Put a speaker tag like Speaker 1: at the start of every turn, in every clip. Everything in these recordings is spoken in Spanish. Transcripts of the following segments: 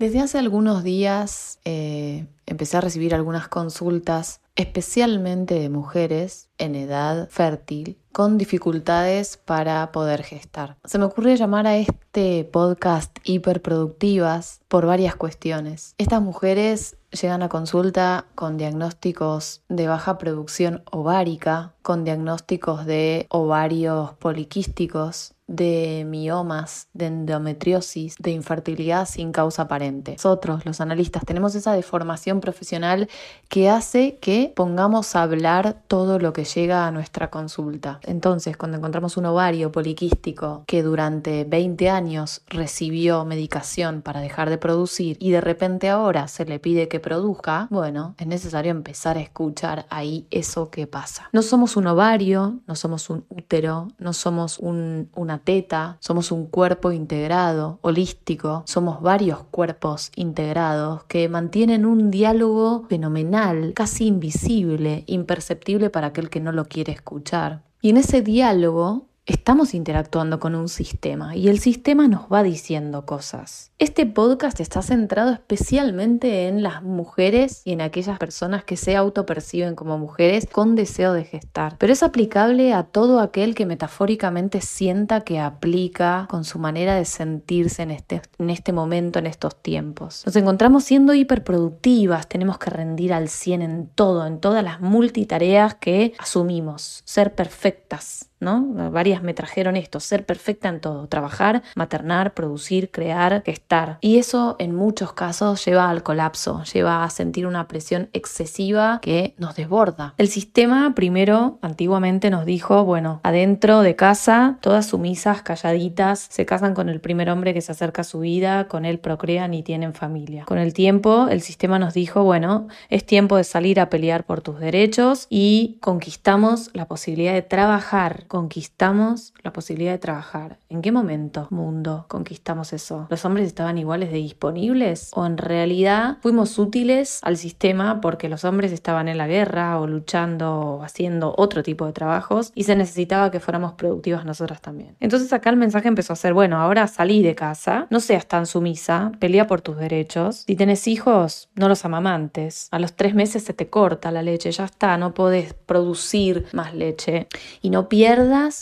Speaker 1: Desde hace algunos días eh, empecé a recibir algunas consultas, especialmente de mujeres en edad fértil, con dificultades para poder gestar. Se me ocurrió llamar a este podcast hiperproductivas por varias cuestiones. Estas mujeres llegan a consulta con diagnósticos de baja producción ovárica, con diagnósticos de ovarios poliquísticos, de miomas, de endometriosis, de infertilidad sin causa aparente. Nosotros, los analistas, tenemos esa deformación profesional que hace que pongamos a hablar todo lo que llega a nuestra consulta. Entonces, cuando encontramos un ovario poliquístico que durante 20 años recibió medicación para dejar de producir y de repente ahora se le pide que produzca, bueno, es necesario empezar a escuchar ahí eso que pasa. No somos un ovario, no somos un útero, no somos una teta, somos un cuerpo integrado, holístico, somos varios cuerpos integrados que mantienen un diálogo fenomenal, casi invisible, imperceptible para aquel que no lo quiere escuchar. Y en ese diálogo estamos interactuando con un sistema y el sistema nos va diciendo cosas. Este podcast está centrado especialmente en las mujeres y en aquellas personas que se autoperciben como mujeres con deseo de gestar, pero es aplicable a todo aquel que metafóricamente sienta que aplica con su manera de sentirse en este, en este momento, en estos tiempos. Nos encontramos siendo hiperproductivas, tenemos que rendir al 100 en todo, en todas las multitareas que asumimos, ser perfectas ¿no? Varias me trajeron esto, ser perfecta en todo, trabajar, maternar, producir, crear, gestar. Y eso en muchos casos lleva al colapso, lleva a sentir una presión excesiva que nos desborda. El sistema primero antiguamente nos dijo, bueno, adentro de casa, todas sumisas, calladitas, se casan con el primer hombre que se acerca a su vida, con él procrean y tienen familia. Con el tiempo, el sistema nos dijo, bueno, es tiempo de salir a pelear por tus derechos y conquistamos la posibilidad de trabajar conquistamos la posibilidad de trabajar? ¿En qué momento, mundo, conquistamos eso? ¿Los hombres estaban iguales de disponibles? ¿O en realidad fuimos útiles al sistema porque los hombres estaban en la guerra o luchando o haciendo otro tipo de trabajos y se necesitaba que fuéramos productivas nosotras también? Entonces acá el mensaje empezó a ser, bueno, ahora salí de casa, no seas tan sumisa, pelea por tus derechos. Si tenés hijos, no los amamantes. A los tres meses se te corta la leche, ya está, no podés producir más leche. Y no pierdas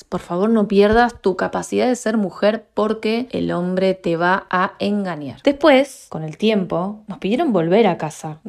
Speaker 1: por favor no pierdas tu capacidad de ser mujer porque el hombre te va a engañar. Después, con el tiempo, nos pidieron volver a casa.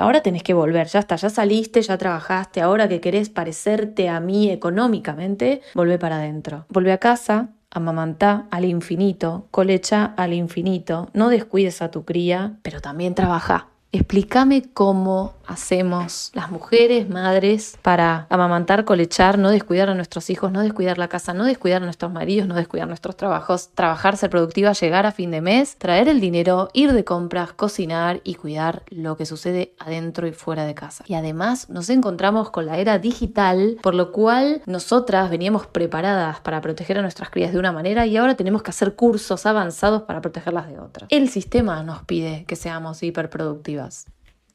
Speaker 1: Ahora tenés que volver, ya está, ya saliste, ya trabajaste, ahora que querés parecerte a mí económicamente, volvé para adentro. Volvé a casa, amamantá al infinito, colecha al infinito, no descuides a tu cría, pero también trabaja. Explícame cómo hacemos las mujeres, madres, para amamantar, colechar, no descuidar a nuestros hijos, no descuidar la casa, no descuidar a nuestros maridos, no descuidar nuestros trabajos, trabajar, ser productiva, llegar a fin de mes, traer el dinero, ir de compras, cocinar y cuidar lo que sucede adentro y fuera de casa. Y además nos encontramos con la era digital, por lo cual nosotras veníamos preparadas para proteger a nuestras crías de una manera y ahora tenemos que hacer cursos avanzados para protegerlas de otra. El sistema nos pide que seamos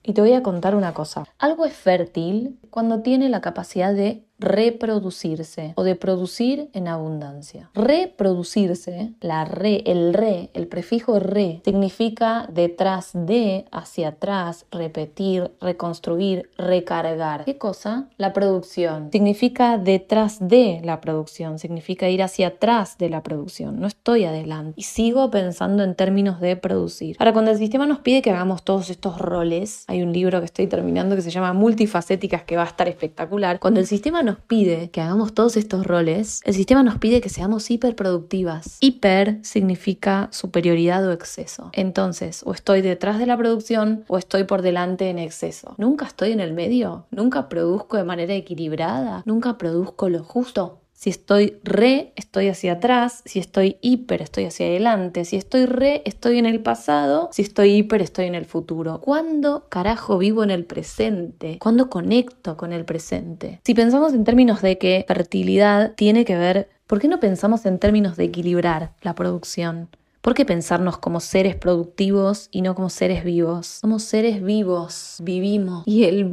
Speaker 1: y te voy a contar una cosa. Algo es fértil cuando tiene la capacidad de reproducirse o de producir en abundancia. Reproducirse, la re, el re, el prefijo re, significa detrás de, hacia atrás, repetir, reconstruir, recargar. ¿Qué cosa? La producción. Significa detrás de la producción, significa ir hacia atrás de la producción. No estoy adelante y sigo pensando en términos de producir. Ahora, cuando el sistema nos pide que hagamos todos estos roles, hay un libro que estoy terminando que se llama Multifacéticas que va a estar espectacular. Cuando el sistema nos pide que hagamos todos estos roles, el sistema nos pide que seamos hiperproductivas. Hiper significa superioridad o exceso. Entonces, o estoy detrás de la producción o estoy por delante en exceso. Nunca estoy en el medio, nunca produzco de manera equilibrada, nunca produzco lo justo. Si estoy re, estoy hacia atrás. Si estoy hiper, estoy hacia adelante. Si estoy re, estoy en el pasado. Si estoy hiper, estoy en el futuro. ¿Cuándo carajo vivo en el presente? ¿Cuándo conecto con el presente? Si pensamos en términos de que fertilidad tiene que ver, ¿por qué no pensamos en términos de equilibrar la producción? ¿Por qué pensarnos como seres productivos y no como seres vivos? Somos seres vivos, vivimos. Y el,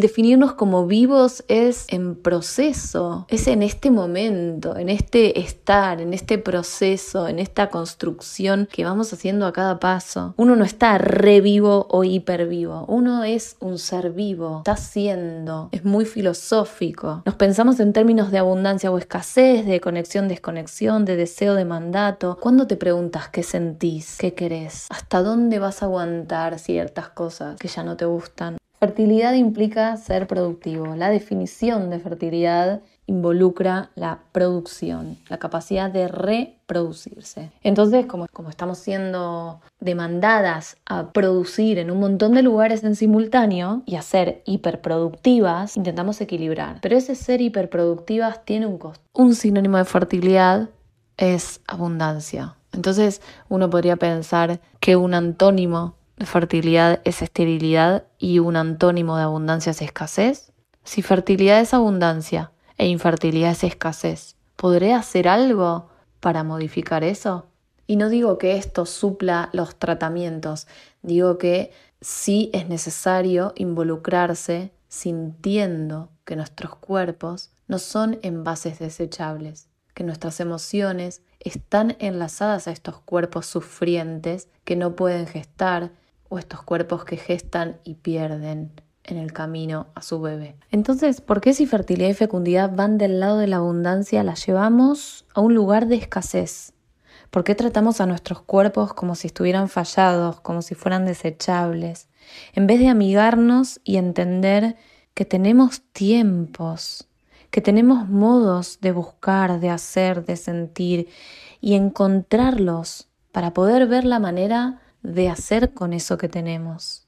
Speaker 1: definirnos como vivos es en proceso, es en este momento, en este estar, en este proceso, en esta construcción que vamos haciendo a cada paso. Uno no está revivo o hipervivo, uno es un ser vivo, está siendo, es muy filosófico. Nos pensamos en términos de abundancia o escasez, de conexión, desconexión, de deseo, de mandato. ¿Cuándo te preguntas qué sentís, qué querés, hasta dónde vas a aguantar ciertas cosas que ya no te gustan. Fertilidad implica ser productivo. La definición de fertilidad involucra la producción, la capacidad de reproducirse. Entonces, como, como, estamos siendo demandadas a producir en un montón de lugares en simultáneo y a ser hiperproductivas, intentamos equilibrar. Pero ese ser hiperproductivas tiene un costo. Un sinónimo de fertilidad es abundancia. Entonces uno podría pensar que un antónimo de fertilidad es esterilidad y un antónimo de abundancia es escasez. Si fertilidad es abundancia e infertilidad es escasez, ¿podré hacer algo para modificar eso? Y no digo que esto supla los tratamientos, digo que sí es necesario involucrarse sintiendo que nuestros cuerpos no son envases desechables, que nuestras emociones están enlazadas a estos cuerpos sufrientes que no pueden gestar o estos cuerpos que gestan y pierden en el camino a su bebé. Entonces, ¿por qué si fertilidad y fecundidad van del lado de la abundancia, las llevamos a un lugar de escasez? ¿Por qué tratamos a nuestros cuerpos como si estuvieran fallados, como si fueran desechables? En vez de amigarnos y entender que tenemos tiempos, que tenemos modos de buscar, de hacer, de sentir y encontrarlos para poder ver la manera de hacer con eso que tenemos.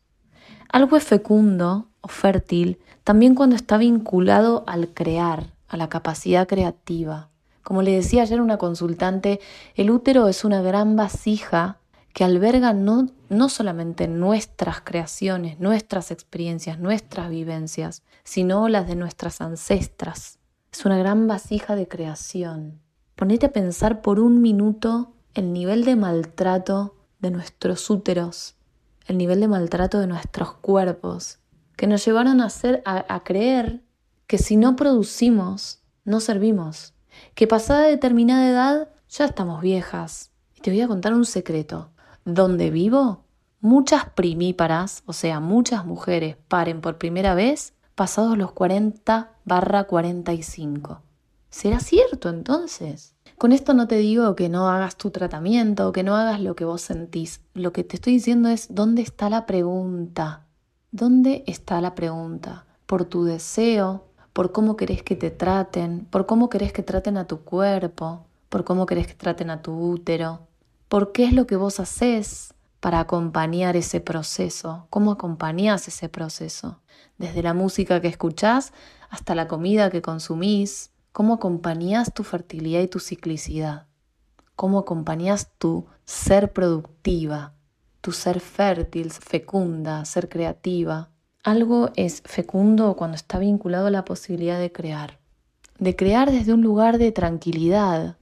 Speaker 1: Algo es fecundo o fértil también cuando está vinculado al crear, a la capacidad creativa. Como le decía ayer una consultante, el útero es una gran vasija que alberga no, no solamente nuestras creaciones, nuestras experiencias, nuestras vivencias, sino las de nuestras ancestras. Es una gran vasija de creación. Ponete a pensar por un minuto el nivel de maltrato de nuestros úteros, el nivel de maltrato de nuestros cuerpos, que nos llevaron a, a, creer que si no producimos, no servimos, que pasada determinada edad ya estamos viejas. Y te voy a contar un secreto. Donde vivo, muchas primíparas, o sea, muchas mujeres paren por primera vez pasados los 40 barra 45. ¿Será cierto entonces? Con esto no te digo que no hagas tu tratamiento, que no hagas lo que vos sentís. Lo que te estoy diciendo es dónde está la pregunta. ¿Dónde está la pregunta? Por tu deseo, por cómo querés que te traten, por cómo querés que traten a tu cuerpo, por cómo querés que traten a tu útero, por qué es lo que vos haces para acompañar ese proceso, cómo acompañás ese proceso desde la música que escuchás hasta la comida que consumís, cómo acompañás tu fertilidad y tu ciclicidad, cómo acompañás tu ser productiva, tu ser fértil, fecunda, ser creativa. Algo es fecundo cuando está vinculado a la posibilidad de crear, de crear desde un lugar de tranquilidad,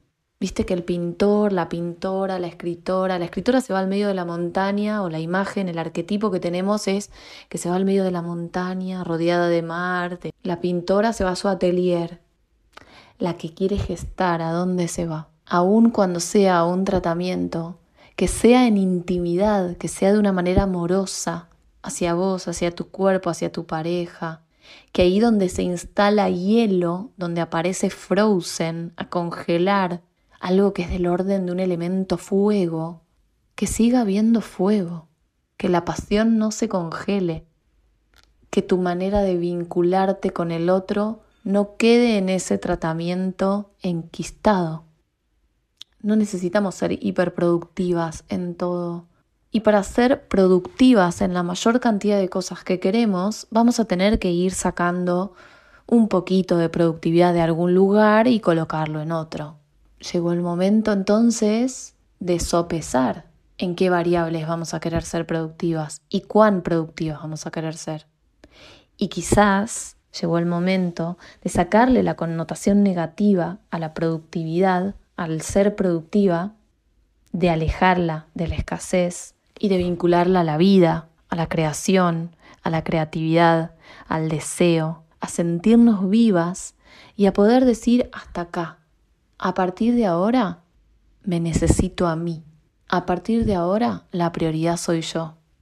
Speaker 1: Viste que el pintor, la pintora, la escritora, la escritora se va al medio de la montaña o la imagen, el arquetipo que tenemos es que se va al medio de la montaña rodeada de mar. La pintora se va a su atelier. La que quiere gestar, ¿a dónde se va? Aun cuando sea un tratamiento, que sea en intimidad, que sea de una manera amorosa hacia vos, hacia tu cuerpo, hacia tu pareja, que ahí donde se instala hielo, donde aparece frozen, a congelar, algo que es del orden de un elemento fuego, que siga habiendo fuego, que la pasión no se congele, que tu manera de vincularte con el otro no quede en ese tratamiento enquistado. No necesitamos ser hiperproductivas en todo. Y para ser productivas en la mayor cantidad de cosas que queremos, vamos a tener que ir sacando un poquito de productividad de algún lugar y colocarlo en otro. Llegó el momento entonces de sopesar en qué variables vamos a querer ser productivas y cuán productivas vamos a querer ser. Y quizás llegó el momento de sacarle la connotación negativa a la productividad, al ser productiva, de alejarla de la escasez y de vincularla a la vida, a la creación, a la creatividad, al deseo, a sentirnos vivas y a poder decir hasta acá. A partir de ahora me necesito a mí. A partir de ahora la prioridad soy yo.